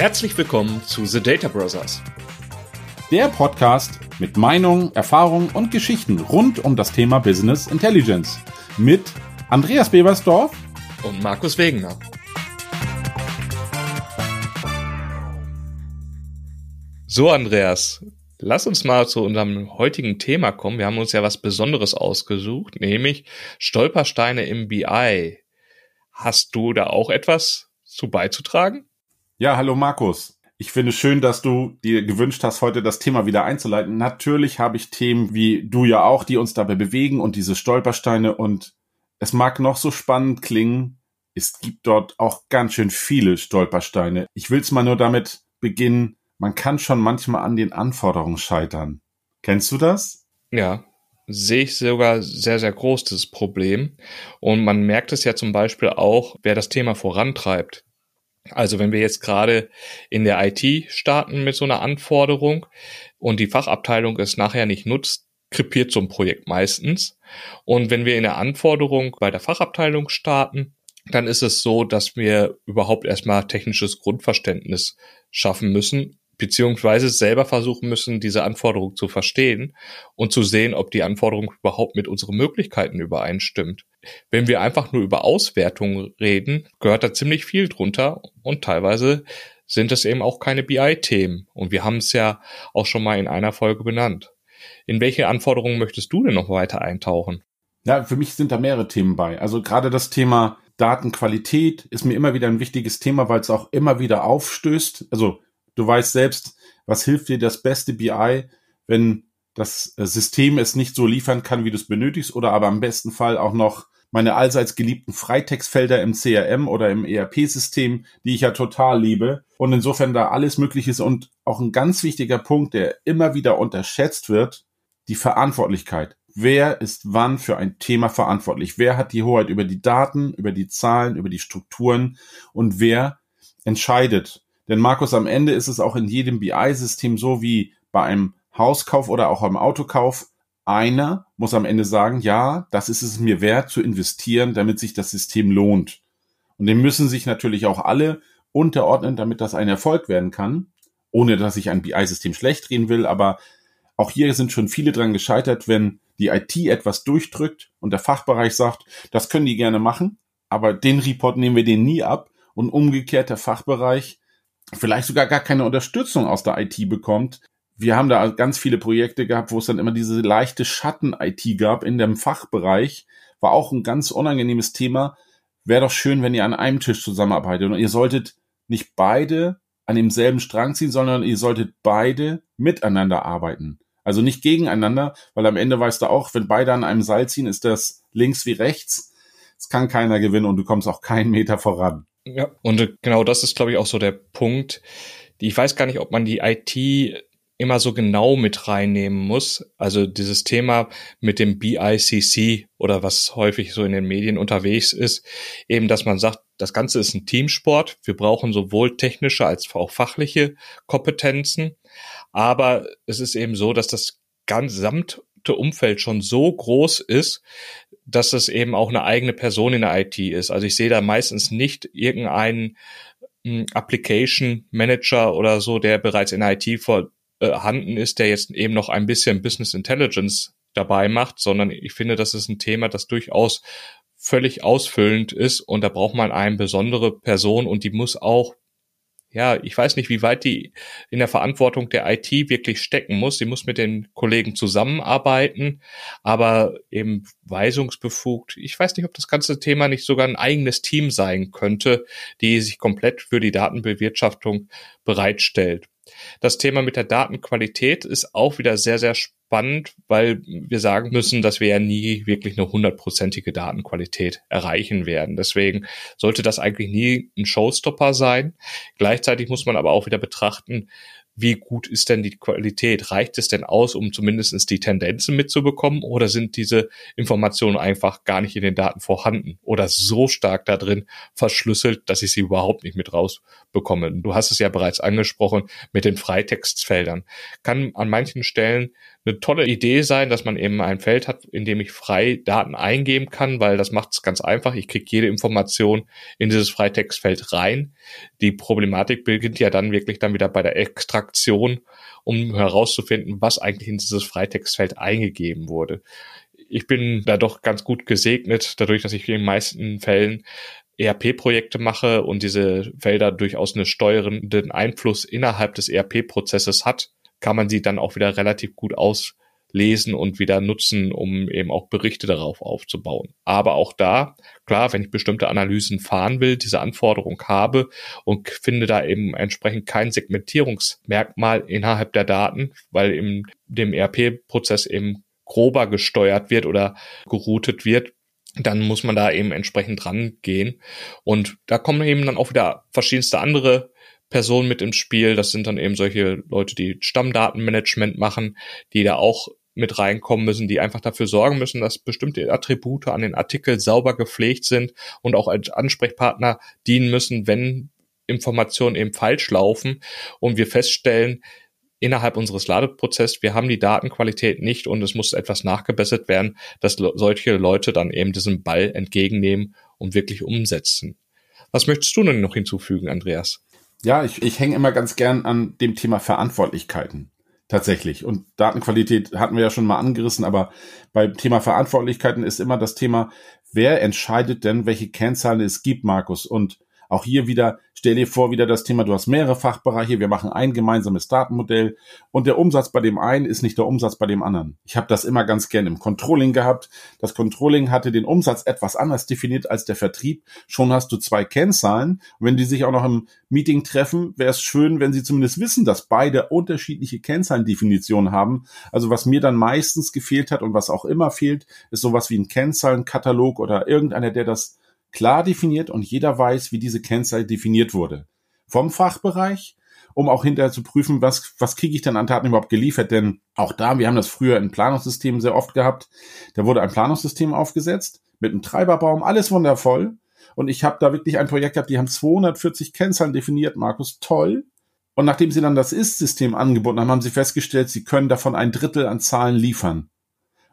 Herzlich willkommen zu The Data Brothers. Der Podcast mit Meinungen, Erfahrungen und Geschichten rund um das Thema Business Intelligence. Mit Andreas Bebersdorf und Markus Wegener. So, Andreas, lass uns mal zu unserem heutigen Thema kommen. Wir haben uns ja was Besonderes ausgesucht, nämlich Stolpersteine im BI. Hast du da auch etwas zu beizutragen? Ja, hallo Markus. Ich finde schön, dass du dir gewünscht hast, heute das Thema wieder einzuleiten. Natürlich habe ich Themen wie du ja auch, die uns dabei bewegen und diese Stolpersteine und es mag noch so spannend klingen. Es gibt dort auch ganz schön viele Stolpersteine. Ich will es mal nur damit beginnen. Man kann schon manchmal an den Anforderungen scheitern. Kennst du das? Ja, sehe ich sogar sehr, sehr groß, das Problem. Und man merkt es ja zum Beispiel auch, wer das Thema vorantreibt. Also wenn wir jetzt gerade in der IT starten mit so einer Anforderung und die Fachabteilung es nachher nicht nutzt, krepiert so ein Projekt meistens. Und wenn wir in der Anforderung bei der Fachabteilung starten, dann ist es so, dass wir überhaupt erstmal technisches Grundverständnis schaffen müssen, beziehungsweise selber versuchen müssen, diese Anforderung zu verstehen und zu sehen, ob die Anforderung überhaupt mit unseren Möglichkeiten übereinstimmt. Wenn wir einfach nur über Auswertungen reden, gehört da ziemlich viel drunter und teilweise sind es eben auch keine BI-Themen. Und wir haben es ja auch schon mal in einer Folge benannt. In welche Anforderungen möchtest du denn noch weiter eintauchen? Ja, für mich sind da mehrere Themen bei. Also gerade das Thema Datenqualität ist mir immer wieder ein wichtiges Thema, weil es auch immer wieder aufstößt. Also Du weißt selbst, was hilft dir das beste BI, wenn das äh, System es nicht so liefern kann, wie du es benötigst, oder aber im besten Fall auch noch meine allseits geliebten Freitextfelder im CRM oder im ERP-System, die ich ja total liebe. Und insofern da alles möglich ist und auch ein ganz wichtiger Punkt, der immer wieder unterschätzt wird, die Verantwortlichkeit. Wer ist wann für ein Thema verantwortlich? Wer hat die Hoheit über die Daten, über die Zahlen, über die Strukturen und wer entscheidet? Denn Markus, am Ende ist es auch in jedem BI-System so wie bei einem Hauskauf oder auch beim Autokauf. Einer muss am Ende sagen, ja, das ist es mir wert zu investieren, damit sich das System lohnt. Und dem müssen sich natürlich auch alle unterordnen, damit das ein Erfolg werden kann. Ohne dass ich ein BI-System schlecht reden will, aber auch hier sind schon viele dran gescheitert, wenn die IT etwas durchdrückt und der Fachbereich sagt, das können die gerne machen, aber den Report nehmen wir denen nie ab und umgekehrt der Fachbereich vielleicht sogar gar keine Unterstützung aus der IT bekommt. Wir haben da ganz viele Projekte gehabt, wo es dann immer diese leichte Schatten-IT gab in dem Fachbereich. War auch ein ganz unangenehmes Thema. Wäre doch schön, wenn ihr an einem Tisch zusammenarbeitet und ihr solltet nicht beide an demselben Strang ziehen, sondern ihr solltet beide miteinander arbeiten. Also nicht gegeneinander, weil am Ende weißt du auch, wenn beide an einem Seil ziehen, ist das links wie rechts. Es kann keiner gewinnen und du kommst auch keinen Meter voran. Ja, und genau das ist, glaube ich, auch so der Punkt. Ich weiß gar nicht, ob man die IT immer so genau mit reinnehmen muss. Also dieses Thema mit dem BICC oder was häufig so in den Medien unterwegs ist, eben, dass man sagt, das Ganze ist ein Teamsport. Wir brauchen sowohl technische als auch fachliche Kompetenzen. Aber es ist eben so, dass das gesamte Umfeld schon so groß ist, dass es eben auch eine eigene Person in der IT ist. Also ich sehe da meistens nicht irgendeinen hm, Application Manager oder so, der bereits in der IT vorhanden ist, der jetzt eben noch ein bisschen Business Intelligence dabei macht, sondern ich finde, das ist ein Thema, das durchaus völlig ausfüllend ist und da braucht man eine besondere Person und die muss auch ja, ich weiß nicht, wie weit die in der Verantwortung der IT wirklich stecken muss. Sie muss mit den Kollegen zusammenarbeiten, aber eben weisungsbefugt. Ich weiß nicht, ob das ganze Thema nicht sogar ein eigenes Team sein könnte, die sich komplett für die Datenbewirtschaftung bereitstellt. Das Thema mit der Datenqualität ist auch wieder sehr, sehr spannend, weil wir sagen müssen, dass wir ja nie wirklich eine hundertprozentige Datenqualität erreichen werden. Deswegen sollte das eigentlich nie ein Showstopper sein. Gleichzeitig muss man aber auch wieder betrachten, wie gut ist denn die Qualität? Reicht es denn aus, um zumindestens die Tendenzen mitzubekommen oder sind diese Informationen einfach gar nicht in den Daten vorhanden oder so stark da drin verschlüsselt, dass ich sie überhaupt nicht mit rausbekomme? Du hast es ja bereits angesprochen mit den Freitextfeldern. Kann an manchen Stellen eine tolle Idee sein, dass man eben ein Feld hat, in dem ich frei Daten eingeben kann, weil das macht es ganz einfach. Ich kriege jede Information in dieses Freitextfeld rein. Die Problematik beginnt ja dann wirklich dann wieder bei der Extraktion, um herauszufinden, was eigentlich in dieses Freitextfeld eingegeben wurde. Ich bin da doch ganz gut gesegnet, dadurch, dass ich in den meisten Fällen ERP-Projekte mache und diese Felder durchaus einen steuernden Einfluss innerhalb des ERP-Prozesses hat kann man sie dann auch wieder relativ gut auslesen und wieder nutzen, um eben auch Berichte darauf aufzubauen. Aber auch da, klar, wenn ich bestimmte Analysen fahren will, diese Anforderung habe und finde da eben entsprechend kein Segmentierungsmerkmal innerhalb der Daten, weil in dem ERP-Prozess eben grober gesteuert wird oder geroutet wird, dann muss man da eben entsprechend rangehen. Und da kommen eben dann auch wieder verschiedenste andere Personen mit ins Spiel. Das sind dann eben solche Leute, die Stammdatenmanagement machen, die da auch mit reinkommen müssen, die einfach dafür sorgen müssen, dass bestimmte Attribute an den Artikel sauber gepflegt sind und auch als Ansprechpartner dienen müssen, wenn Informationen eben falsch laufen und wir feststellen, innerhalb unseres Ladeprozesses, wir haben die Datenqualität nicht und es muss etwas nachgebessert werden, dass solche Leute dann eben diesen Ball entgegennehmen und wirklich umsetzen. Was möchtest du denn noch hinzufügen, Andreas? Ja, ich, ich hänge immer ganz gern an dem Thema Verantwortlichkeiten. Tatsächlich. Und Datenqualität hatten wir ja schon mal angerissen, aber beim Thema Verantwortlichkeiten ist immer das Thema, wer entscheidet denn, welche Kennzahlen es gibt, Markus? Und auch hier wieder, stell dir vor, wieder das Thema, du hast mehrere Fachbereiche, wir machen ein gemeinsames Datenmodell und der Umsatz bei dem einen ist nicht der Umsatz bei dem anderen. Ich habe das immer ganz gern im Controlling gehabt. Das Controlling hatte den Umsatz etwas anders definiert als der Vertrieb. Schon hast du zwei Kennzahlen. Und wenn die sich auch noch im Meeting treffen, wäre es schön, wenn sie zumindest wissen, dass beide unterschiedliche Kennzahlendefinitionen haben. Also was mir dann meistens gefehlt hat und was auch immer fehlt, ist sowas wie ein Kennzahlenkatalog oder irgendeiner, der das klar definiert und jeder weiß, wie diese Kennzahl definiert wurde. Vom Fachbereich, um auch hinterher zu prüfen, was, was kriege ich denn an Daten überhaupt geliefert. Denn auch da, wir haben das früher in Planungssystemen sehr oft gehabt, da wurde ein Planungssystem aufgesetzt mit einem Treiberbaum, alles wundervoll. Und ich habe da wirklich ein Projekt gehabt, die haben 240 Kennzahlen definiert, Markus, toll. Und nachdem sie dann das Ist-System angeboten haben, haben sie festgestellt, sie können davon ein Drittel an Zahlen liefern.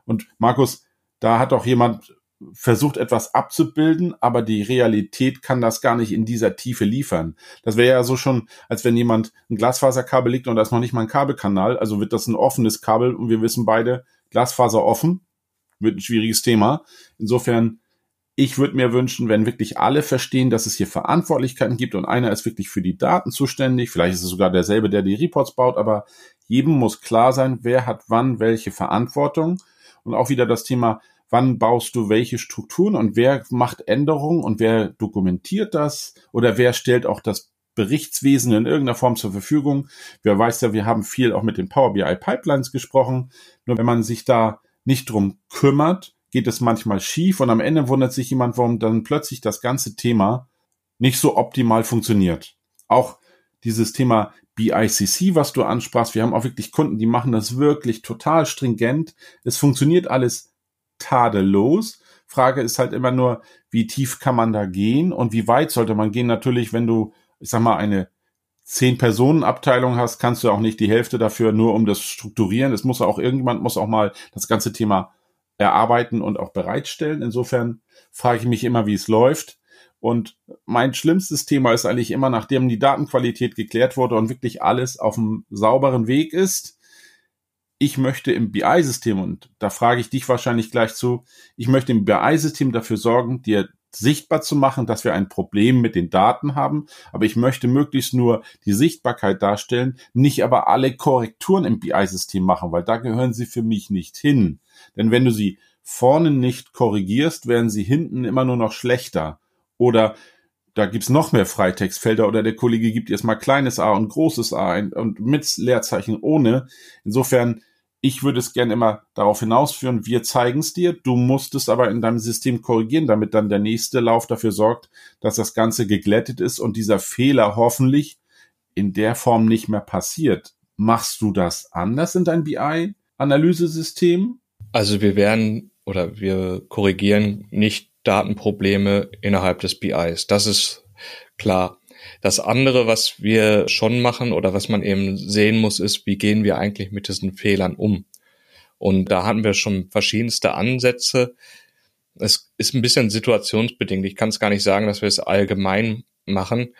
Und Markus, da hat auch jemand versucht etwas abzubilden, aber die Realität kann das gar nicht in dieser Tiefe liefern. Das wäre ja so schon, als wenn jemand ein Glasfaserkabel liegt und da ist noch nicht mal ein Kabelkanal, also wird das ein offenes Kabel und wir wissen beide, Glasfaser offen, wird ein schwieriges Thema. Insofern, ich würde mir wünschen, wenn wirklich alle verstehen, dass es hier Verantwortlichkeiten gibt und einer ist wirklich für die Daten zuständig, vielleicht ist es sogar derselbe, der die Reports baut, aber jedem muss klar sein, wer hat wann welche Verantwortung und auch wieder das Thema, wann baust du welche Strukturen und wer macht Änderungen und wer dokumentiert das oder wer stellt auch das Berichtswesen in irgendeiner Form zur Verfügung. Wer weiß ja, wir haben viel auch mit den Power BI Pipelines gesprochen. Nur wenn man sich da nicht drum kümmert, geht es manchmal schief und am Ende wundert sich jemand, warum dann plötzlich das ganze Thema nicht so optimal funktioniert. Auch dieses Thema BICC, was du ansprachst, wir haben auch wirklich Kunden, die machen das wirklich total stringent. Es funktioniert alles tadellos. Frage ist halt immer nur, wie tief kann man da gehen und wie weit sollte man gehen? Natürlich, wenn du, ich sag mal, eine zehn Personen Abteilung hast, kannst du auch nicht die Hälfte dafür nur um das strukturieren. Es muss auch irgendjemand muss auch mal das ganze Thema erarbeiten und auch bereitstellen. Insofern frage ich mich immer, wie es läuft. Und mein schlimmstes Thema ist eigentlich immer, nachdem die Datenqualität geklärt wurde und wirklich alles auf einem sauberen Weg ist, ich möchte im BI-System, und da frage ich dich wahrscheinlich gleich zu, ich möchte im BI-System dafür sorgen, dir sichtbar zu machen, dass wir ein Problem mit den Daten haben, aber ich möchte möglichst nur die Sichtbarkeit darstellen, nicht aber alle Korrekturen im BI-System machen, weil da gehören sie für mich nicht hin. Denn wenn du sie vorne nicht korrigierst, werden sie hinten immer nur noch schlechter. Oder da gibt's noch mehr Freitextfelder oder der Kollege gibt erstmal kleines a und großes a ein, und mit Leerzeichen ohne. Insofern ich würde es gerne immer darauf hinausführen, wir zeigen es dir, du musst es aber in deinem System korrigieren, damit dann der nächste Lauf dafür sorgt, dass das Ganze geglättet ist und dieser Fehler hoffentlich in der Form nicht mehr passiert. Machst du das anders in dein BI-Analysesystem? Also wir werden oder wir korrigieren nicht Datenprobleme innerhalb des BIs. Das ist klar. Das andere, was wir schon machen oder was man eben sehen muss, ist, wie gehen wir eigentlich mit diesen Fehlern um? Und da hatten wir schon verschiedenste Ansätze. Es ist ein bisschen situationsbedingt. Ich kann es gar nicht sagen, dass wir es allgemein machen.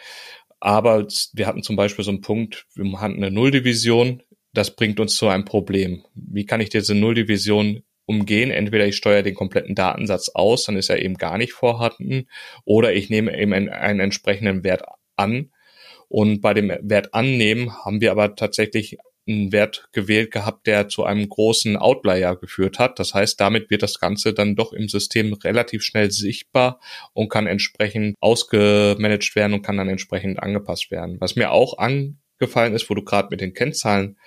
Aber wir hatten zum Beispiel so einen Punkt, wir hatten eine Nulldivision. Das bringt uns zu einem Problem. Wie kann ich diese Nulldivision umgehen? Entweder ich steuere den kompletten Datensatz aus, dann ist er eben gar nicht vorhanden, oder ich nehme eben einen, einen entsprechenden Wert an. Und bei dem Wert annehmen haben wir aber tatsächlich einen Wert gewählt gehabt, der zu einem großen Outlier geführt hat. Das heißt, damit wird das Ganze dann doch im System relativ schnell sichtbar und kann entsprechend ausgemanagt werden und kann dann entsprechend angepasst werden. Was mir auch angefallen ist, wo du gerade mit den Kennzahlen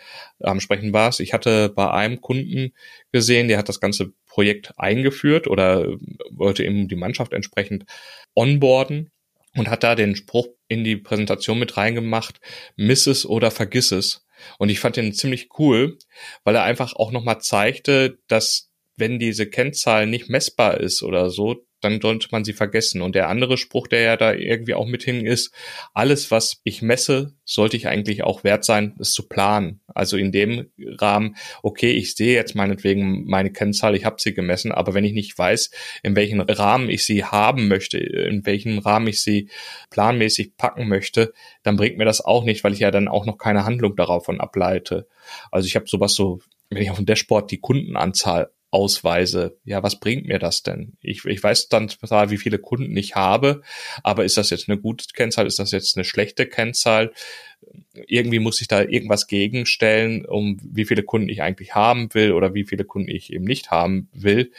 am Sprechen warst. Ich hatte bei einem Kunden gesehen, der hat das ganze Projekt eingeführt oder wollte eben die Mannschaft entsprechend onboarden und hat da den Spruch in die Präsentation mit reingemacht, miss es oder vergiss es. Und ich fand den ziemlich cool, weil er einfach auch nochmal zeigte, dass wenn diese Kennzahl nicht messbar ist oder so, dann sollte man sie vergessen. Und der andere Spruch, der ja da irgendwie auch mit hin ist, alles, was ich messe, sollte ich eigentlich auch wert sein, es zu planen. Also in dem Rahmen, okay, ich sehe jetzt meinetwegen meine Kennzahl, ich habe sie gemessen, aber wenn ich nicht weiß, in welchem Rahmen ich sie haben möchte, in welchem Rahmen ich sie planmäßig packen möchte, dann bringt mir das auch nicht, weil ich ja dann auch noch keine Handlung darauf von ableite. Also ich habe sowas so, wenn ich auf dem Dashboard die Kundenanzahl ausweise, ja, was bringt mir das denn? Ich, ich weiß dann zwar, wie viele Kunden ich habe, aber ist das jetzt eine gute Kennzahl? Ist das jetzt eine schlechte Kennzahl? Irgendwie muss ich da irgendwas gegenstellen, um wie viele Kunden ich eigentlich haben will oder wie viele Kunden ich eben nicht haben will,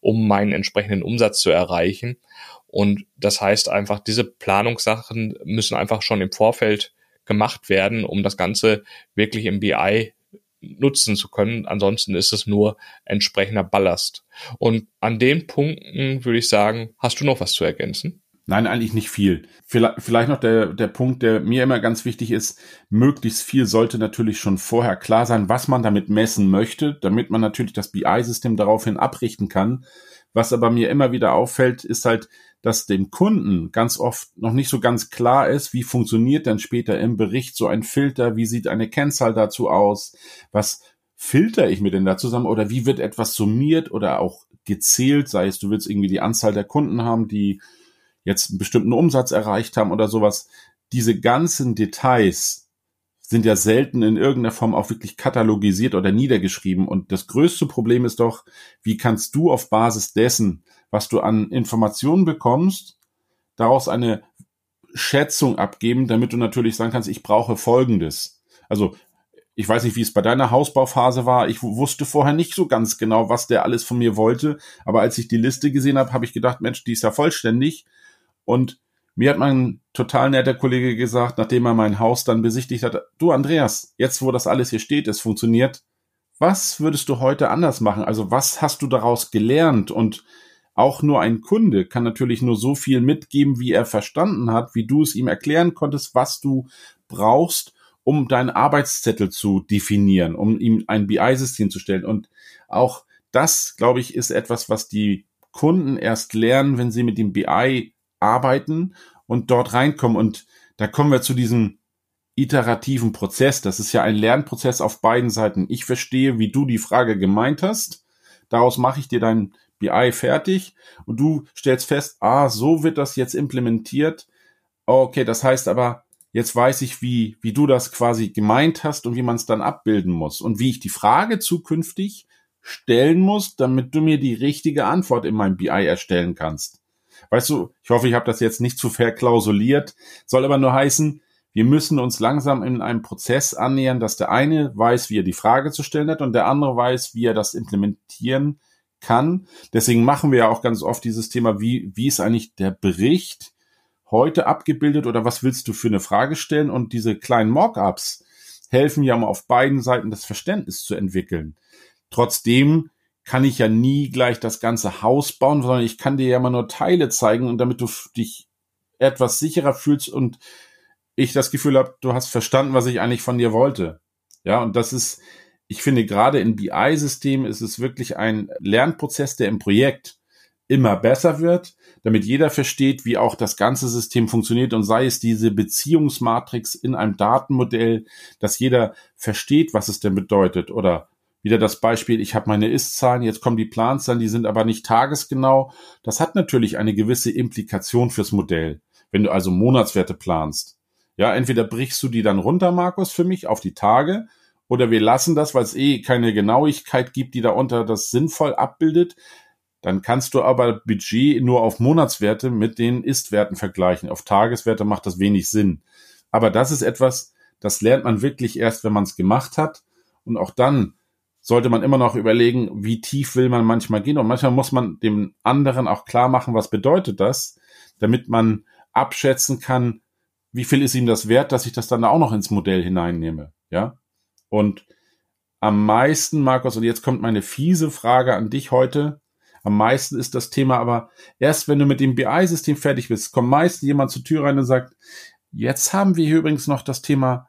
um meinen entsprechenden Umsatz zu erreichen. Und das heißt einfach, diese Planungssachen müssen einfach schon im Vorfeld gemacht werden, um das Ganze wirklich im BI nutzen zu können. Ansonsten ist es nur entsprechender Ballast. Und an den Punkten würde ich sagen, hast du noch was zu ergänzen? Nein, eigentlich nicht viel. Vielleicht noch der, der Punkt, der mir immer ganz wichtig ist, möglichst viel sollte natürlich schon vorher klar sein, was man damit messen möchte, damit man natürlich das BI-System daraufhin abrichten kann. Was aber mir immer wieder auffällt, ist halt, dass dem Kunden ganz oft noch nicht so ganz klar ist, wie funktioniert denn später im Bericht so ein Filter, wie sieht eine Kennzahl dazu aus, was filter ich mir denn da zusammen oder wie wird etwas summiert oder auch gezählt, sei es du willst irgendwie die Anzahl der Kunden haben, die jetzt einen bestimmten Umsatz erreicht haben oder sowas. Diese ganzen Details sind ja selten in irgendeiner Form auch wirklich katalogisiert oder niedergeschrieben. Und das größte Problem ist doch, wie kannst du auf Basis dessen was du an Informationen bekommst, daraus eine Schätzung abgeben, damit du natürlich sagen kannst, ich brauche Folgendes. Also ich weiß nicht, wie es bei deiner Hausbauphase war. Ich wusste vorher nicht so ganz genau, was der alles von mir wollte. Aber als ich die Liste gesehen habe, habe ich gedacht, Mensch, die ist ja vollständig. Und mir hat mein total netter Kollege gesagt, nachdem er mein Haus dann besichtigt hat, du Andreas, jetzt wo das alles hier steht, es funktioniert, was würdest du heute anders machen? Also was hast du daraus gelernt? Und auch nur ein Kunde kann natürlich nur so viel mitgeben, wie er verstanden hat, wie du es ihm erklären konntest, was du brauchst, um deinen Arbeitszettel zu definieren, um ihm ein BI-System zu stellen. Und auch das, glaube ich, ist etwas, was die Kunden erst lernen, wenn sie mit dem BI arbeiten und dort reinkommen. Und da kommen wir zu diesem iterativen Prozess. Das ist ja ein Lernprozess auf beiden Seiten. Ich verstehe, wie du die Frage gemeint hast. Daraus mache ich dir dein BI fertig und du stellst fest, ah, so wird das jetzt implementiert. Okay, das heißt aber, jetzt weiß ich, wie, wie du das quasi gemeint hast und wie man es dann abbilden muss und wie ich die Frage zukünftig stellen muss, damit du mir die richtige Antwort in meinem BI erstellen kannst. Weißt du, ich hoffe, ich habe das jetzt nicht zu verklausuliert, soll aber nur heißen, wir müssen uns langsam in einem Prozess annähern, dass der eine weiß, wie er die Frage zu stellen hat und der andere weiß, wie er das implementieren kann. Deswegen machen wir ja auch ganz oft dieses Thema, wie, wie ist eigentlich der Bericht heute abgebildet oder was willst du für eine Frage stellen? Und diese kleinen Mockups helfen ja, um auf beiden Seiten das Verständnis zu entwickeln. Trotzdem kann ich ja nie gleich das ganze Haus bauen, sondern ich kann dir ja immer nur Teile zeigen und damit du dich etwas sicherer fühlst und ich das Gefühl habe, du hast verstanden, was ich eigentlich von dir wollte. Ja, und das ist, ich finde, gerade in BI-Systemen ist es wirklich ein Lernprozess, der im Projekt immer besser wird, damit jeder versteht, wie auch das ganze System funktioniert und sei es diese Beziehungsmatrix in einem Datenmodell, dass jeder versteht, was es denn bedeutet oder wieder das Beispiel, ich habe meine Ist-Zahlen, jetzt kommen die Planzahlen, die sind aber nicht tagesgenau. Das hat natürlich eine gewisse Implikation fürs Modell, wenn du also Monatswerte planst. Ja, entweder brichst du die dann runter, Markus, für mich auf die Tage, oder wir lassen das, weil es eh keine Genauigkeit gibt, die darunter das sinnvoll abbildet. Dann kannst du aber Budget nur auf Monatswerte mit den Ist-Werten vergleichen. Auf Tageswerte macht das wenig Sinn. Aber das ist etwas, das lernt man wirklich erst, wenn man es gemacht hat. Und auch dann sollte man immer noch überlegen, wie tief will man manchmal gehen. Und manchmal muss man dem anderen auch klar machen, was bedeutet das, damit man abschätzen kann, wie viel ist ihm das wert, dass ich das dann auch noch ins Modell hineinnehme. Ja. Und am meisten, Markus, und jetzt kommt meine fiese Frage an dich heute. Am meisten ist das Thema aber erst, wenn du mit dem BI-System fertig bist, kommt meist jemand zur Tür rein und sagt, jetzt haben wir hier übrigens noch das Thema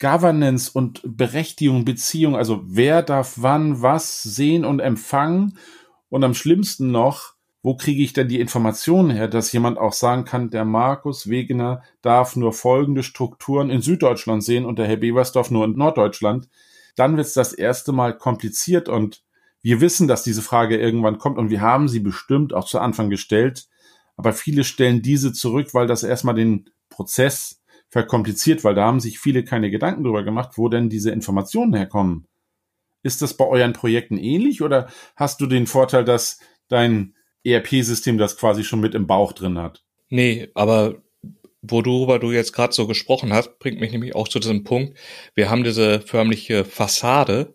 Governance und Berechtigung, Beziehung, also wer darf wann was sehen und empfangen. Und am schlimmsten noch, wo kriege ich denn die Informationen her, dass jemand auch sagen kann, der Markus Wegener darf nur folgende Strukturen in Süddeutschland sehen und der Herr Beversdorf nur in Norddeutschland, dann wird es das erste Mal kompliziert und wir wissen, dass diese Frage irgendwann kommt und wir haben sie bestimmt auch zu Anfang gestellt, aber viele stellen diese zurück, weil das erstmal den Prozess verkompliziert, weil da haben sich viele keine Gedanken drüber gemacht, wo denn diese Informationen herkommen. Ist das bei euren Projekten ähnlich oder hast du den Vorteil, dass dein ERP-System das quasi schon mit im Bauch drin hat? Nee, aber worüber du jetzt gerade so gesprochen hast, bringt mich nämlich auch zu diesem Punkt. Wir haben diese förmliche Fassade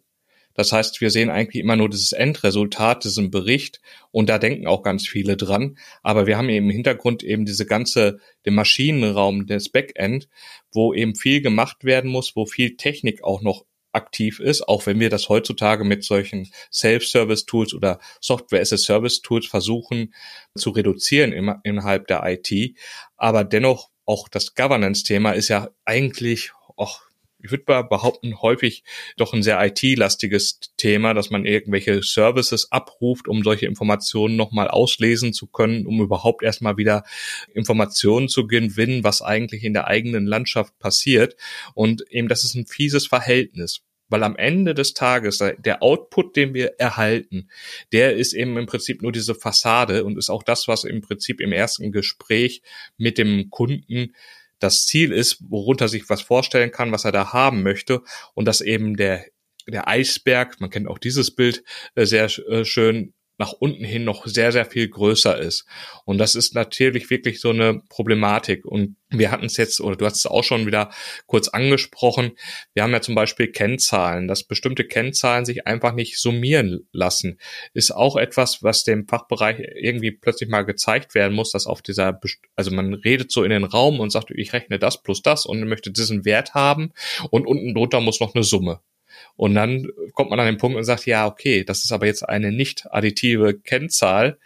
das heißt, wir sehen eigentlich immer nur dieses Endresultat, diesen Bericht und da denken auch ganz viele dran. Aber wir haben eben im Hintergrund eben diese ganze, den Maschinenraum des Backend, wo eben viel gemacht werden muss, wo viel Technik auch noch aktiv ist, auch wenn wir das heutzutage mit solchen Self-Service-Tools oder Software-as-a-Service-Tools versuchen zu reduzieren im, innerhalb der IT. Aber dennoch auch das Governance-Thema ist ja eigentlich auch ich würde behaupten, häufig doch ein sehr IT-lastiges Thema, dass man irgendwelche Services abruft, um solche Informationen nochmal auslesen zu können, um überhaupt erstmal wieder Informationen zu gewinnen, was eigentlich in der eigenen Landschaft passiert. Und eben das ist ein fieses Verhältnis. Weil am Ende des Tages, der Output, den wir erhalten, der ist eben im Prinzip nur diese Fassade und ist auch das, was im Prinzip im ersten Gespräch mit dem Kunden das Ziel ist, worunter sich was vorstellen kann, was er da haben möchte. Und dass eben der der Eisberg, man kennt auch dieses Bild äh, sehr äh, schön, nach unten hin noch sehr, sehr viel größer ist. Und das ist natürlich wirklich so eine Problematik. Und wir hatten es jetzt, oder du hast es auch schon wieder kurz angesprochen, wir haben ja zum Beispiel Kennzahlen, dass bestimmte Kennzahlen sich einfach nicht summieren lassen. Ist auch etwas, was dem Fachbereich irgendwie plötzlich mal gezeigt werden muss, dass auf dieser, also man redet so in den Raum und sagt, ich rechne das plus das und möchte diesen Wert haben und unten drunter muss noch eine Summe. Und dann kommt man an den Punkt und sagt, ja, okay, das ist aber jetzt eine nicht additive Kennzahl.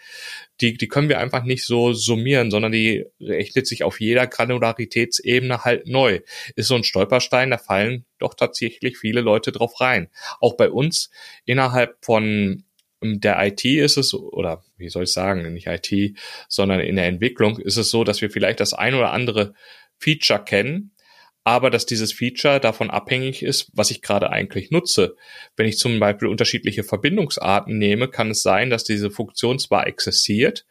Die, die können wir einfach nicht so summieren, sondern die rechnet sich auf jeder Granularitätsebene halt neu. Ist so ein Stolperstein, da fallen doch tatsächlich viele Leute drauf rein. Auch bei uns innerhalb von der IT ist es, oder wie soll ich sagen, nicht IT, sondern in der Entwicklung ist es so, dass wir vielleicht das ein oder andere Feature kennen, aber dass dieses Feature davon abhängig ist, was ich gerade eigentlich nutze. Wenn ich zum Beispiel unterschiedliche Verbindungsarten nehme, kann es sein, dass diese Funktion zwar existiert,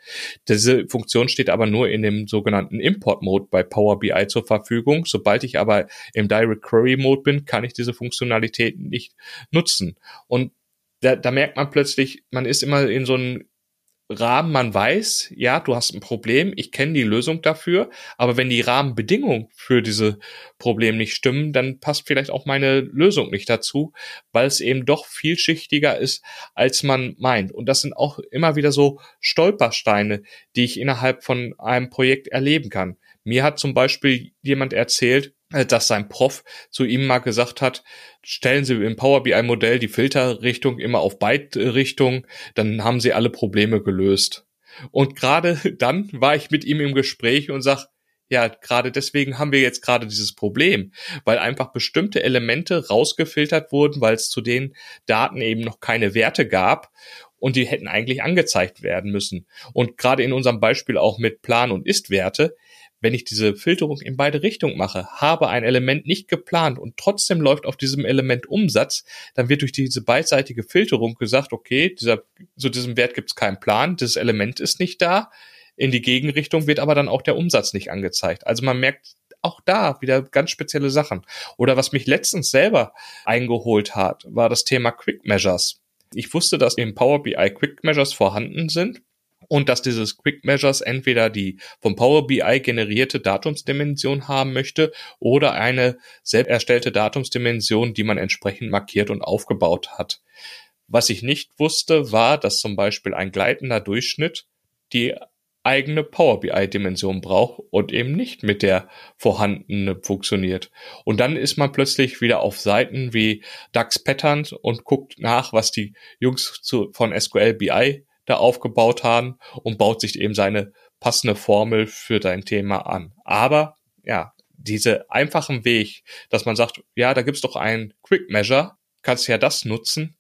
diese Funktion steht aber nur in dem sogenannten Import-Mode bei Power BI zur Verfügung. Sobald ich aber im Direct Query Mode bin, kann ich diese Funktionalität nicht nutzen. Und da, da merkt man plötzlich, man ist immer in so einem Rahmen man weiß, ja, du hast ein Problem, ich kenne die Lösung dafür, aber wenn die Rahmenbedingungen für diese Problem nicht stimmen, dann passt vielleicht auch meine Lösung nicht dazu, weil es eben doch vielschichtiger ist, als man meint. Und das sind auch immer wieder so Stolpersteine, die ich innerhalb von einem Projekt erleben kann. Mir hat zum Beispiel jemand erzählt, äh, dass sein Prof zu ihm mal gesagt hat, stellen Sie im Power BI Modell die Filterrichtung immer auf Byte-Richtung, dann haben Sie alle Probleme gelöst. Und gerade dann war ich mit ihm im Gespräch und sag, ja, gerade deswegen haben wir jetzt gerade dieses Problem, weil einfach bestimmte Elemente rausgefiltert wurden, weil es zu den Daten eben noch keine Werte gab und die hätten eigentlich angezeigt werden müssen. Und gerade in unserem Beispiel auch mit Plan- und Ist-Werte, wenn ich diese Filterung in beide Richtungen mache, habe ein Element nicht geplant und trotzdem läuft auf diesem Element Umsatz, dann wird durch diese beidseitige Filterung gesagt, okay, dieser, zu diesem Wert gibt es keinen Plan, dieses Element ist nicht da. In die Gegenrichtung wird aber dann auch der Umsatz nicht angezeigt. Also man merkt auch da wieder ganz spezielle Sachen. Oder was mich letztens selber eingeholt hat, war das Thema Quick Measures. Ich wusste, dass im Power BI Quick Measures vorhanden sind und dass dieses Quick Measures entweder die vom Power BI generierte Datumsdimension haben möchte oder eine selbst erstellte Datumsdimension, die man entsprechend markiert und aufgebaut hat. Was ich nicht wusste, war, dass zum Beispiel ein gleitender Durchschnitt die eigene Power BI-Dimension braucht und eben nicht mit der vorhandenen funktioniert. Und dann ist man plötzlich wieder auf Seiten wie DAX Patterns und guckt nach, was die Jungs zu, von SQL BI da aufgebaut haben und baut sich eben seine passende Formel für dein Thema an. Aber ja, diese einfachen Weg, dass man sagt, ja, da gibt's doch einen Quick Measure, kannst ja das nutzen,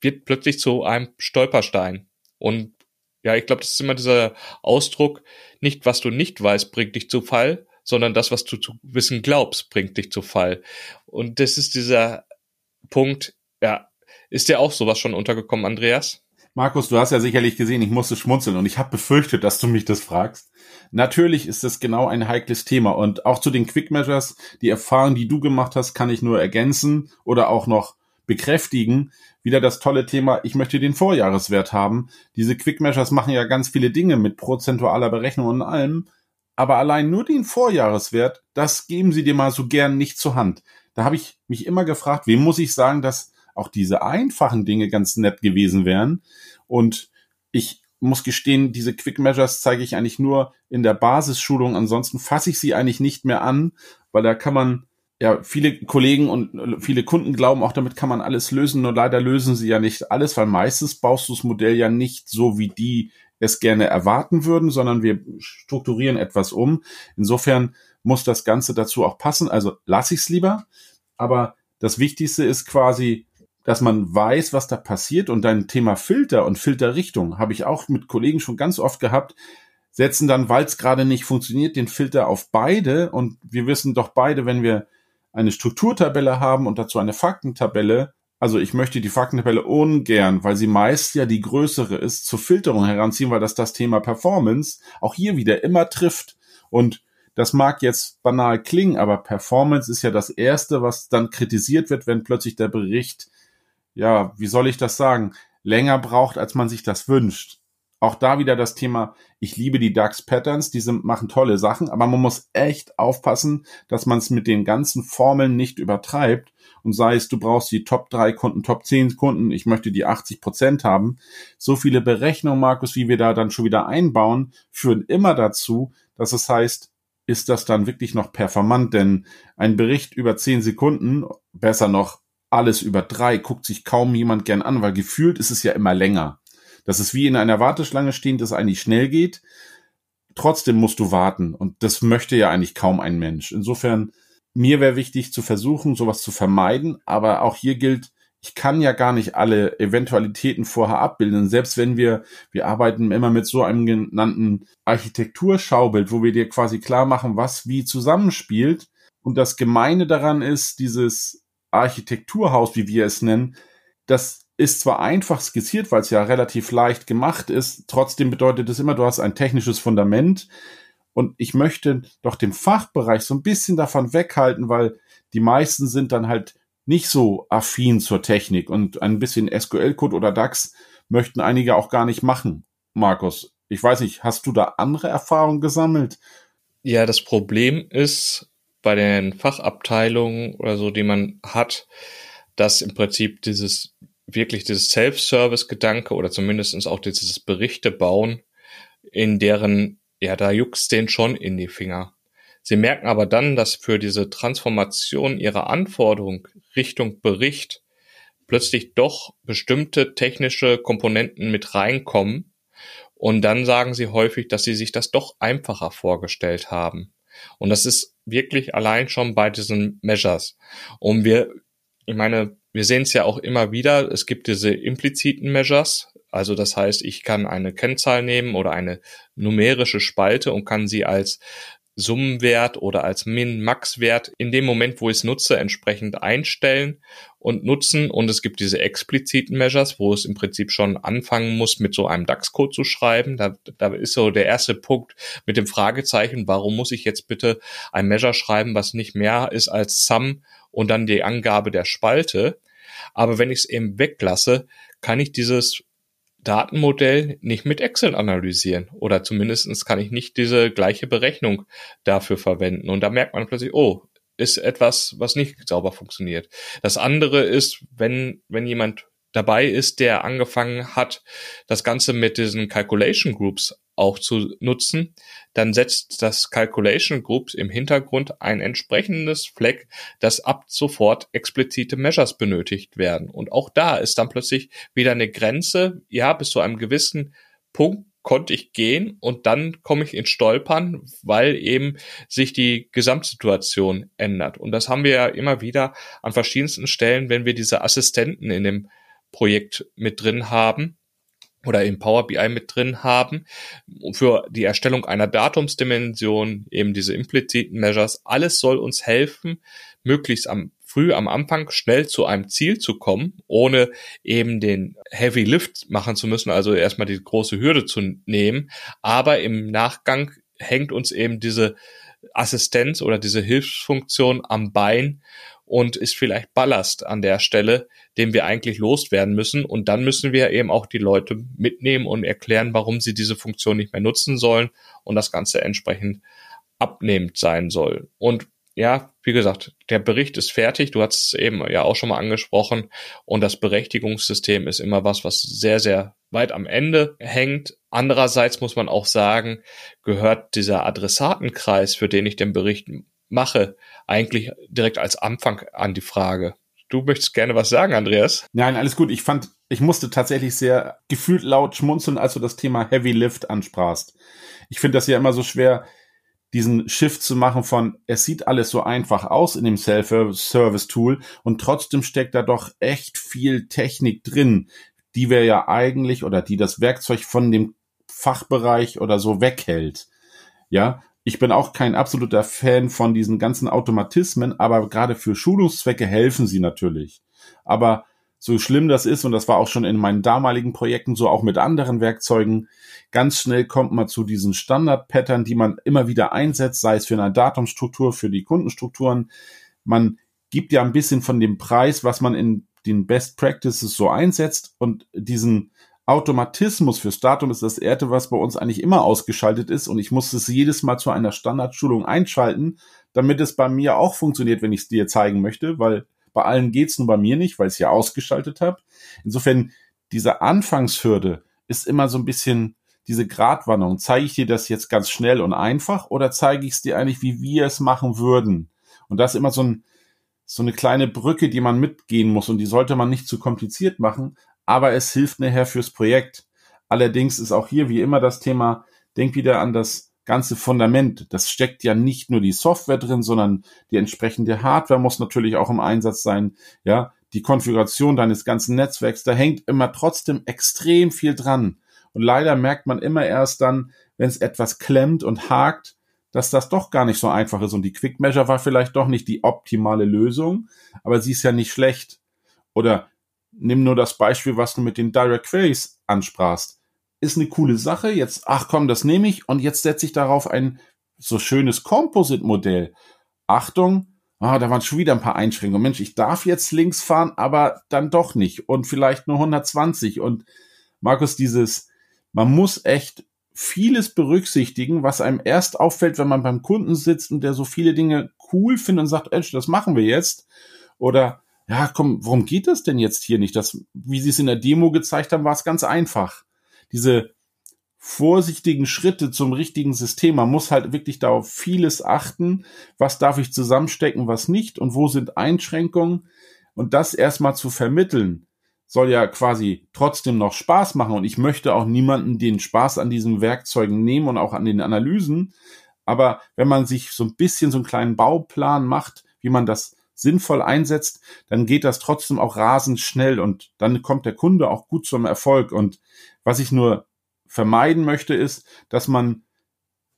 wird plötzlich zu einem Stolperstein. Und ja, ich glaube, das ist immer dieser Ausdruck, nicht was du nicht weißt, bringt dich zu Fall, sondern das, was du zu wissen glaubst, bringt dich zu Fall. Und das ist dieser Punkt, ja, ist dir auch sowas schon untergekommen, Andreas? Markus, du hast ja sicherlich gesehen, ich musste schmunzeln und ich habe befürchtet, dass du mich das fragst. Natürlich ist das genau ein heikles Thema und auch zu den Quick Measures, die Erfahrung, die du gemacht hast, kann ich nur ergänzen oder auch noch bekräftigen. Wieder das tolle Thema, ich möchte den Vorjahreswert haben. Diese Quick Measures machen ja ganz viele Dinge mit prozentualer Berechnung und allem, aber allein nur den Vorjahreswert, das geben sie dir mal so gern nicht zur Hand. Da habe ich mich immer gefragt, wem muss ich sagen, dass auch diese einfachen Dinge ganz nett gewesen wären. Und ich muss gestehen, diese Quick Measures zeige ich eigentlich nur in der Basisschulung. Ansonsten fasse ich sie eigentlich nicht mehr an, weil da kann man, ja, viele Kollegen und viele Kunden glauben auch, damit kann man alles lösen. Nur leider lösen sie ja nicht alles, weil meistens baust du das Modell ja nicht so, wie die es gerne erwarten würden, sondern wir strukturieren etwas um. Insofern muss das Ganze dazu auch passen. Also lasse ich es lieber. Aber das Wichtigste ist quasi, dass man weiß, was da passiert und dein Thema Filter und Filterrichtung habe ich auch mit Kollegen schon ganz oft gehabt, setzen dann, weil es gerade nicht funktioniert, den Filter auf beide und wir wissen doch beide, wenn wir eine Strukturtabelle haben und dazu eine Faktentabelle, also ich möchte die Faktentabelle ungern, weil sie meist ja die größere ist, zur Filterung heranziehen, weil das das Thema Performance auch hier wieder immer trifft. Und das mag jetzt banal klingen, aber Performance ist ja das Erste, was dann kritisiert wird, wenn plötzlich der Bericht ja, wie soll ich das sagen, länger braucht, als man sich das wünscht. Auch da wieder das Thema, ich liebe die DAX Patterns, die sind, machen tolle Sachen, aber man muss echt aufpassen, dass man es mit den ganzen Formeln nicht übertreibt und sei es, du brauchst die Top 3 Kunden, Top 10 Kunden, ich möchte die 80 Prozent haben. So viele Berechnungen, Markus, wie wir da dann schon wieder einbauen, führen immer dazu, dass es heißt, ist das dann wirklich noch performant? Denn ein Bericht über 10 Sekunden, besser noch alles über drei guckt sich kaum jemand gern an, weil gefühlt ist es ja immer länger. Das ist wie in einer Warteschlange stehen, das eigentlich schnell geht. Trotzdem musst du warten und das möchte ja eigentlich kaum ein Mensch. Insofern, mir wäre wichtig zu versuchen, sowas zu vermeiden, aber auch hier gilt, ich kann ja gar nicht alle Eventualitäten vorher abbilden. Selbst wenn wir, wir arbeiten immer mit so einem genannten Architekturschaubild, wo wir dir quasi klar machen, was wie zusammenspielt. Und das Gemeine daran ist, dieses Architekturhaus, wie wir es nennen, das ist zwar einfach skizziert, weil es ja relativ leicht gemacht ist, trotzdem bedeutet es immer, du hast ein technisches Fundament. Und ich möchte doch den Fachbereich so ein bisschen davon weghalten, weil die meisten sind dann halt nicht so affin zur Technik und ein bisschen SQL-Code oder DAX möchten einige auch gar nicht machen. Markus, ich weiß nicht, hast du da andere Erfahrungen gesammelt? Ja, das Problem ist, bei den Fachabteilungen oder so, die man hat, dass im Prinzip dieses wirklich dieses Self-Service-Gedanke oder zumindestens auch dieses Berichte bauen, in deren, ja, da juckt's den schon in die Finger. Sie merken aber dann, dass für diese Transformation ihrer Anforderung Richtung Bericht plötzlich doch bestimmte technische Komponenten mit reinkommen. Und dann sagen sie häufig, dass sie sich das doch einfacher vorgestellt haben. Und das ist wirklich allein schon bei diesen Measures. Und wir, ich meine, wir sehen es ja auch immer wieder, es gibt diese impliziten Measures. Also das heißt, ich kann eine Kennzahl nehmen oder eine numerische Spalte und kann sie als Summenwert oder als Min-Max-Wert in dem Moment, wo ich es nutze, entsprechend einstellen und nutzen. Und es gibt diese expliziten Measures, wo es im Prinzip schon anfangen muss, mit so einem DAX-Code zu schreiben. Da, da ist so der erste Punkt mit dem Fragezeichen, warum muss ich jetzt bitte ein Measure schreiben, was nicht mehr ist als Sum und dann die Angabe der Spalte. Aber wenn ich es eben weglasse, kann ich dieses Datenmodell nicht mit Excel analysieren oder zumindestens kann ich nicht diese gleiche Berechnung dafür verwenden. Und da merkt man plötzlich, oh, ist etwas, was nicht sauber funktioniert. Das andere ist, wenn, wenn jemand dabei ist, der angefangen hat, das Ganze mit diesen Calculation Groups auch zu nutzen, dann setzt das Calculation Groups im Hintergrund ein entsprechendes Flag, das ab sofort explizite Measures benötigt werden. Und auch da ist dann plötzlich wieder eine Grenze, ja, bis zu einem gewissen Punkt konnte ich gehen und dann komme ich ins Stolpern, weil eben sich die Gesamtsituation ändert. Und das haben wir ja immer wieder an verschiedensten Stellen, wenn wir diese Assistenten in dem Projekt mit drin haben oder im Power BI mit drin haben, für die Erstellung einer Datumsdimension, eben diese impliziten Measures, alles soll uns helfen, möglichst am früh am Anfang schnell zu einem Ziel zu kommen, ohne eben den Heavy Lift machen zu müssen, also erstmal die große Hürde zu nehmen. Aber im Nachgang hängt uns eben diese Assistenz oder diese Hilfsfunktion am Bein und ist vielleicht Ballast an der Stelle, den wir eigentlich loswerden müssen. Und dann müssen wir eben auch die Leute mitnehmen und erklären, warum sie diese Funktion nicht mehr nutzen sollen und das Ganze entsprechend abnehmend sein soll. Und ja, wie gesagt, der Bericht ist fertig. Du hast es eben ja auch schon mal angesprochen. Und das Berechtigungssystem ist immer was, was sehr, sehr weit am Ende hängt. Andererseits muss man auch sagen, gehört dieser Adressatenkreis, für den ich den Bericht mache, eigentlich direkt als Anfang an die Frage. Du möchtest gerne was sagen, Andreas? Nein, alles gut. Ich fand, ich musste tatsächlich sehr gefühlt laut schmunzeln, als du das Thema Heavy Lift ansprachst. Ich finde das ja immer so schwer, diesen Shift zu machen von, es sieht alles so einfach aus in dem Self-Service-Tool und trotzdem steckt da doch echt viel Technik drin, die wir ja eigentlich oder die das Werkzeug von dem Fachbereich oder so weghält. Ja, ich bin auch kein absoluter Fan von diesen ganzen Automatismen, aber gerade für Schulungszwecke helfen sie natürlich. Aber so schlimm das ist, und das war auch schon in meinen damaligen Projekten so, auch mit anderen Werkzeugen, ganz schnell kommt man zu diesen Standard-Pattern, die man immer wieder einsetzt, sei es für eine Datumstruktur, für die Kundenstrukturen. Man gibt ja ein bisschen von dem Preis, was man in den Best Practices so einsetzt und diesen Automatismus fürs Datum ist das Erte, was bei uns eigentlich immer ausgeschaltet ist und ich muss es jedes Mal zu einer Standardschulung einschalten, damit es bei mir auch funktioniert, wenn ich es dir zeigen möchte, weil bei allen geht's nur bei mir nicht, weil ich es ja ausgeschaltet habe. Insofern, diese Anfangshürde ist immer so ein bisschen diese Gratwanderung. Zeige ich dir das jetzt ganz schnell und einfach oder zeige ich es dir eigentlich, wie wir es machen würden? Und das ist immer so, ein, so eine kleine Brücke, die man mitgehen muss und die sollte man nicht zu kompliziert machen, aber es hilft nachher fürs Projekt. Allerdings ist auch hier wie immer das Thema, denk wieder an das ganze Fundament. Das steckt ja nicht nur die Software drin, sondern die entsprechende Hardware muss natürlich auch im Einsatz sein. Ja, die Konfiguration deines ganzen Netzwerks, da hängt immer trotzdem extrem viel dran. Und leider merkt man immer erst dann, wenn es etwas klemmt und hakt, dass das doch gar nicht so einfach ist. Und die Quick Measure war vielleicht doch nicht die optimale Lösung, aber sie ist ja nicht schlecht. Oder nimm nur das Beispiel, was du mit den Direct Queries ansprachst. Ist eine coole Sache. Jetzt, ach komm, das nehme ich und jetzt setze ich darauf ein so schönes Composite-Modell. Achtung, ah, da waren schon wieder ein paar Einschränkungen. Mensch, ich darf jetzt links fahren, aber dann doch nicht und vielleicht nur 120. Und Markus, dieses, man muss echt vieles berücksichtigen, was einem erst auffällt, wenn man beim Kunden sitzt und der so viele Dinge cool findet und sagt, Edge, das machen wir jetzt. Oder ja, komm, warum geht das denn jetzt hier nicht? Das, wie sie es in der Demo gezeigt haben, war es ganz einfach. Diese vorsichtigen Schritte zum richtigen System. Man muss halt wirklich darauf vieles achten. Was darf ich zusammenstecken, was nicht? Und wo sind Einschränkungen? Und das erstmal zu vermitteln, soll ja quasi trotzdem noch Spaß machen. Und ich möchte auch niemanden den Spaß an diesen Werkzeugen nehmen und auch an den Analysen. Aber wenn man sich so ein bisschen so einen kleinen Bauplan macht, wie man das sinnvoll einsetzt, dann geht das trotzdem auch rasend schnell und dann kommt der Kunde auch gut zum Erfolg. Und was ich nur vermeiden möchte, ist, dass man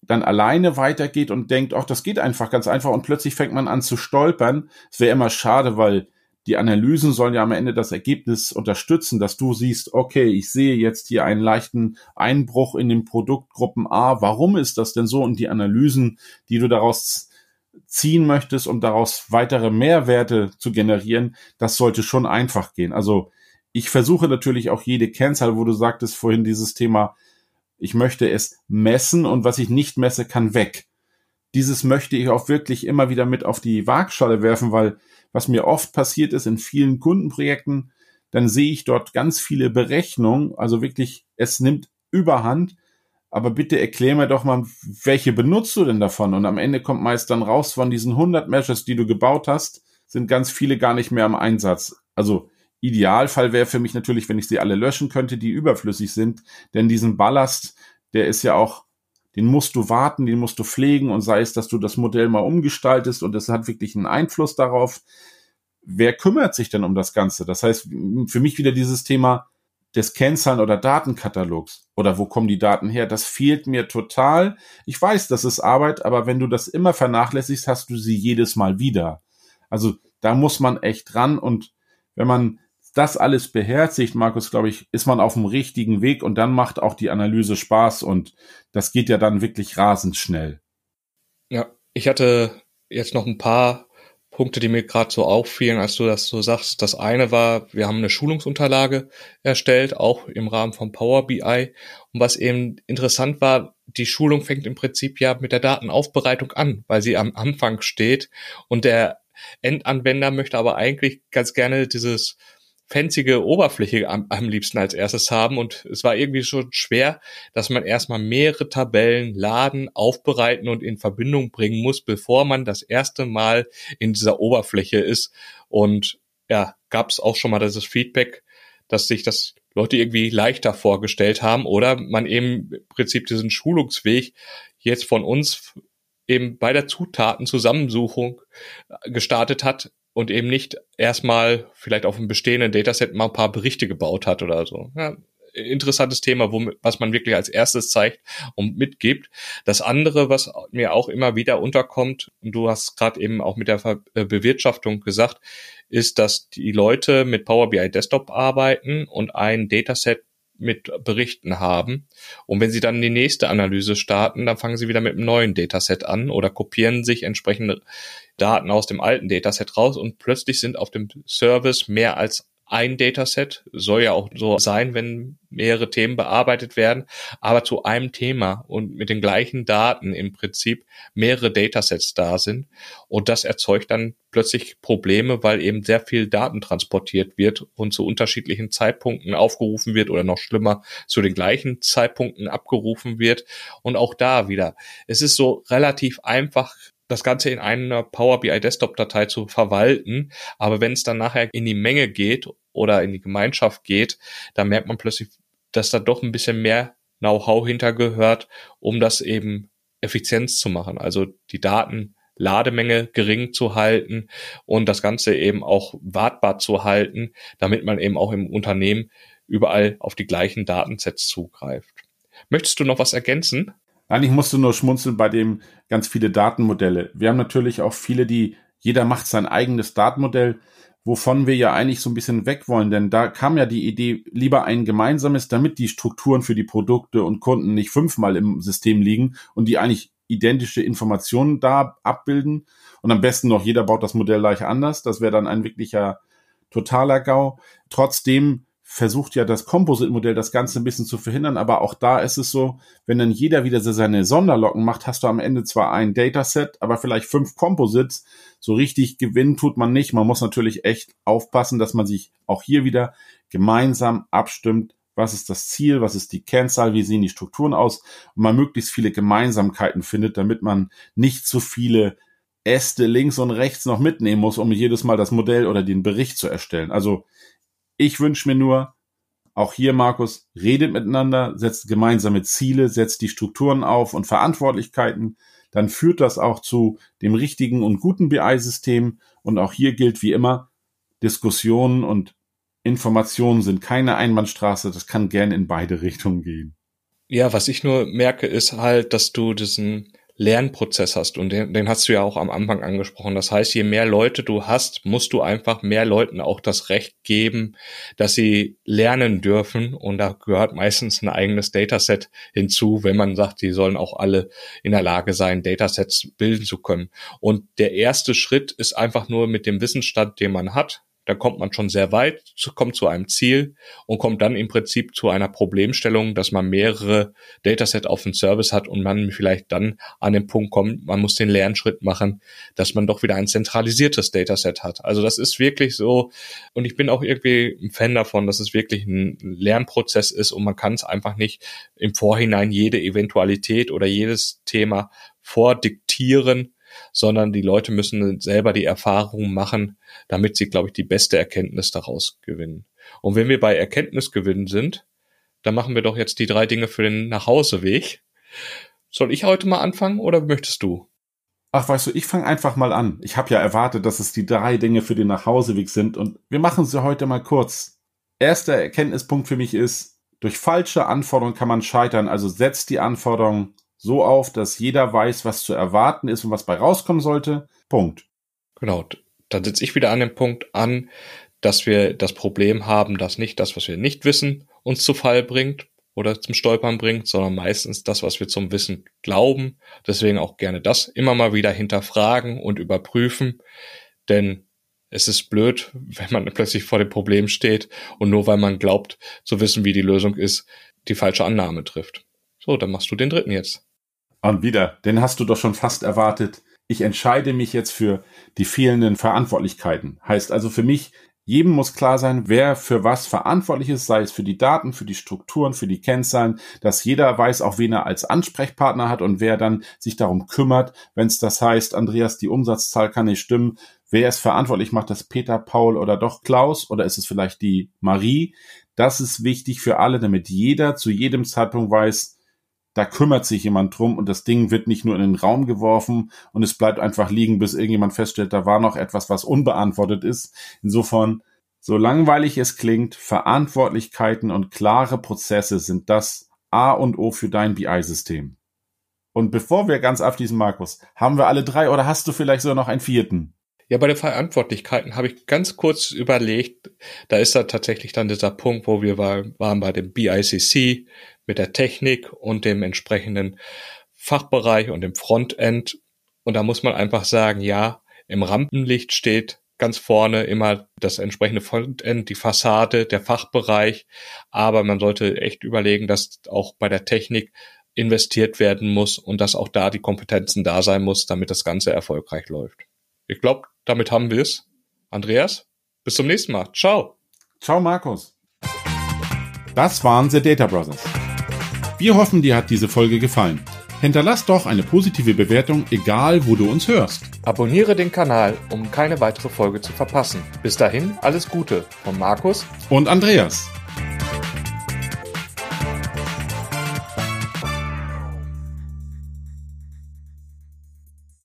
dann alleine weitergeht und denkt, ach, das geht einfach ganz einfach und plötzlich fängt man an zu stolpern. Es wäre immer schade, weil die Analysen sollen ja am Ende das Ergebnis unterstützen, dass du siehst, okay, ich sehe jetzt hier einen leichten Einbruch in den Produktgruppen A. Warum ist das denn so? Und die Analysen, die du daraus ziehen möchtest, um daraus weitere Mehrwerte zu generieren, das sollte schon einfach gehen. Also ich versuche natürlich auch jede Kennzahl, wo du sagtest vorhin dieses Thema, ich möchte es messen und was ich nicht messe, kann weg. Dieses möchte ich auch wirklich immer wieder mit auf die Waagschale werfen, weil was mir oft passiert ist in vielen Kundenprojekten, dann sehe ich dort ganz viele Berechnungen, also wirklich, es nimmt überhand, aber bitte erklär mir doch mal, welche benutzt du denn davon? Und am Ende kommt meist dann raus, von diesen 100 Measures, die du gebaut hast, sind ganz viele gar nicht mehr im Einsatz. Also Idealfall wäre für mich natürlich, wenn ich sie alle löschen könnte, die überflüssig sind, denn diesen Ballast, der ist ja auch den musst du warten, den musst du pflegen und sei es, dass du das Modell mal umgestaltest und es hat wirklich einen Einfluss darauf. Wer kümmert sich denn um das Ganze? Das heißt, für mich wieder dieses Thema des Kennzahlen oder Datenkatalogs oder wo kommen die Daten her? Das fehlt mir total. Ich weiß, das ist Arbeit, aber wenn du das immer vernachlässigst, hast du sie jedes Mal wieder. Also da muss man echt dran und wenn man das alles beherzigt, Markus, glaube ich, ist man auf dem richtigen Weg und dann macht auch die Analyse Spaß und das geht ja dann wirklich rasend schnell. Ja, ich hatte jetzt noch ein paar Punkte, die mir gerade so auffielen, als du das so sagst. Das eine war, wir haben eine Schulungsunterlage erstellt, auch im Rahmen von Power BI. Und was eben interessant war, die Schulung fängt im Prinzip ja mit der Datenaufbereitung an, weil sie am Anfang steht und der Endanwender möchte aber eigentlich ganz gerne dieses fanzige Oberfläche am, am liebsten als erstes haben. Und es war irgendwie schon schwer, dass man erstmal mehrere Tabellen laden, aufbereiten und in Verbindung bringen muss, bevor man das erste Mal in dieser Oberfläche ist. Und ja, gab es auch schon mal dieses Feedback, dass sich das Leute irgendwie leichter vorgestellt haben oder man eben im Prinzip diesen Schulungsweg jetzt von uns eben bei der Zutatenzusammensuchung gestartet hat, und eben nicht erstmal vielleicht auf einem bestehenden Dataset mal ein paar Berichte gebaut hat oder so. Ja, interessantes Thema, wo, was man wirklich als erstes zeigt und mitgibt. Das andere, was mir auch immer wieder unterkommt, und du hast gerade eben auch mit der Ver äh, Bewirtschaftung gesagt, ist, dass die Leute mit Power BI Desktop arbeiten und ein Dataset mit Berichten haben. Und wenn Sie dann die nächste Analyse starten, dann fangen Sie wieder mit einem neuen Dataset an oder kopieren sich entsprechende Daten aus dem alten Dataset raus und plötzlich sind auf dem Service mehr als ein Dataset, soll ja auch so sein, wenn mehrere Themen bearbeitet werden, aber zu einem Thema und mit den gleichen Daten im Prinzip mehrere Datasets da sind. Und das erzeugt dann plötzlich Probleme, weil eben sehr viel Daten transportiert wird und zu unterschiedlichen Zeitpunkten aufgerufen wird oder noch schlimmer zu den gleichen Zeitpunkten abgerufen wird. Und auch da wieder, es ist so relativ einfach das Ganze in einer Power BI Desktop Datei zu verwalten. Aber wenn es dann nachher in die Menge geht oder in die Gemeinschaft geht, dann merkt man plötzlich, dass da doch ein bisschen mehr Know-how hintergehört, um das eben Effizienz zu machen. Also die Daten Lademenge gering zu halten und das Ganze eben auch wartbar zu halten, damit man eben auch im Unternehmen überall auf die gleichen Datensets zugreift. Möchtest du noch was ergänzen? Nein, ich musste nur schmunzeln bei dem ganz viele Datenmodelle. Wir haben natürlich auch viele, die jeder macht sein eigenes Datenmodell, wovon wir ja eigentlich so ein bisschen weg wollen, denn da kam ja die Idee, lieber ein gemeinsames, damit die Strukturen für die Produkte und Kunden nicht fünfmal im System liegen und die eigentlich identische Informationen da abbilden. Und am besten noch, jeder baut das Modell gleich anders. Das wäre dann ein wirklicher totaler GAU. Trotzdem versucht ja das Composite-Modell das Ganze ein bisschen zu verhindern, aber auch da ist es so, wenn dann jeder wieder seine Sonderlocken macht, hast du am Ende zwar ein Dataset, aber vielleicht fünf Composites. So richtig gewinnen tut man nicht. Man muss natürlich echt aufpassen, dass man sich auch hier wieder gemeinsam abstimmt, was ist das Ziel, was ist die Kennzahl, wie sehen die Strukturen aus und man möglichst viele Gemeinsamkeiten findet, damit man nicht zu viele Äste links und rechts noch mitnehmen muss, um jedes Mal das Modell oder den Bericht zu erstellen. Also ich wünsche mir nur, auch hier, Markus, redet miteinander, setzt gemeinsame Ziele, setzt die Strukturen auf und Verantwortlichkeiten. Dann führt das auch zu dem richtigen und guten BI-System. Und auch hier gilt wie immer, Diskussionen und Informationen sind keine Einbahnstraße. Das kann gern in beide Richtungen gehen. Ja, was ich nur merke, ist halt, dass du diesen Lernprozess hast und den, den hast du ja auch am Anfang angesprochen. Das heißt, je mehr Leute du hast, musst du einfach mehr Leuten auch das Recht geben, dass sie lernen dürfen und da gehört meistens ein eigenes Dataset hinzu, wenn man sagt, die sollen auch alle in der Lage sein, Datasets bilden zu können. Und der erste Schritt ist einfach nur mit dem Wissensstand, den man hat, da kommt man schon sehr weit, kommt zu einem Ziel und kommt dann im Prinzip zu einer Problemstellung, dass man mehrere Dataset auf dem Service hat und man vielleicht dann an den Punkt kommt, man muss den Lernschritt machen, dass man doch wieder ein zentralisiertes Dataset hat. Also das ist wirklich so und ich bin auch irgendwie ein Fan davon, dass es wirklich ein Lernprozess ist und man kann es einfach nicht im Vorhinein jede Eventualität oder jedes Thema vordiktieren, sondern die Leute müssen selber die Erfahrung machen, damit sie, glaube ich, die beste Erkenntnis daraus gewinnen. Und wenn wir bei Erkenntnisgewinn sind, dann machen wir doch jetzt die drei Dinge für den Nachhauseweg. Soll ich heute mal anfangen oder möchtest du? Ach, weißt du, ich fange einfach mal an. Ich habe ja erwartet, dass es die drei Dinge für den Nachhauseweg sind und wir machen sie heute mal kurz. Erster Erkenntnispunkt für mich ist, durch falsche Anforderungen kann man scheitern, also setzt die Anforderungen so auf, dass jeder weiß, was zu erwarten ist und was bei rauskommen sollte. Punkt. Genau. Dann setze ich wieder an den Punkt an, dass wir das Problem haben, dass nicht das, was wir nicht wissen, uns zu Fall bringt oder zum Stolpern bringt, sondern meistens das, was wir zum Wissen glauben. Deswegen auch gerne das immer mal wieder hinterfragen und überprüfen, denn es ist blöd, wenn man plötzlich vor dem Problem steht und nur weil man glaubt zu wissen, wie die Lösung ist, die falsche Annahme trifft. So, dann machst du den dritten jetzt. Und wieder, den hast du doch schon fast erwartet. Ich entscheide mich jetzt für die fehlenden Verantwortlichkeiten. Heißt also für mich, jedem muss klar sein, wer für was verantwortlich ist, sei es für die Daten, für die Strukturen, für die Kennzahlen, dass jeder weiß, auch wen er als Ansprechpartner hat und wer dann sich darum kümmert, wenn es das heißt, Andreas, die Umsatzzahl kann nicht stimmen, wer es verantwortlich macht, das Peter, Paul oder doch Klaus oder ist es vielleicht die Marie? Das ist wichtig für alle, damit jeder zu jedem Zeitpunkt weiß, da kümmert sich jemand drum und das Ding wird nicht nur in den Raum geworfen und es bleibt einfach liegen, bis irgendjemand feststellt, da war noch etwas, was unbeantwortet ist. Insofern, so langweilig es klingt, Verantwortlichkeiten und klare Prozesse sind das A und O für dein BI-System. Und bevor wir ganz abschließen, Markus, haben wir alle drei oder hast du vielleicht sogar noch einen vierten? Ja, bei den Verantwortlichkeiten habe ich ganz kurz überlegt, da ist da tatsächlich dann dieser Punkt, wo wir war, waren bei dem BICC, mit der Technik und dem entsprechenden Fachbereich und dem Frontend. Und da muss man einfach sagen, ja, im Rampenlicht steht ganz vorne immer das entsprechende Frontend, die Fassade, der Fachbereich. Aber man sollte echt überlegen, dass auch bei der Technik investiert werden muss und dass auch da die Kompetenzen da sein muss, damit das Ganze erfolgreich läuft. Ich glaube, damit haben wir es. Andreas, bis zum nächsten Mal. Ciao. Ciao, Markus. Das waren The Data Brothers. Wir hoffen, dir hat diese Folge gefallen. Hinterlass doch eine positive Bewertung, egal wo du uns hörst. Abonniere den Kanal, um keine weitere Folge zu verpassen. Bis dahin, alles Gute von Markus und Andreas.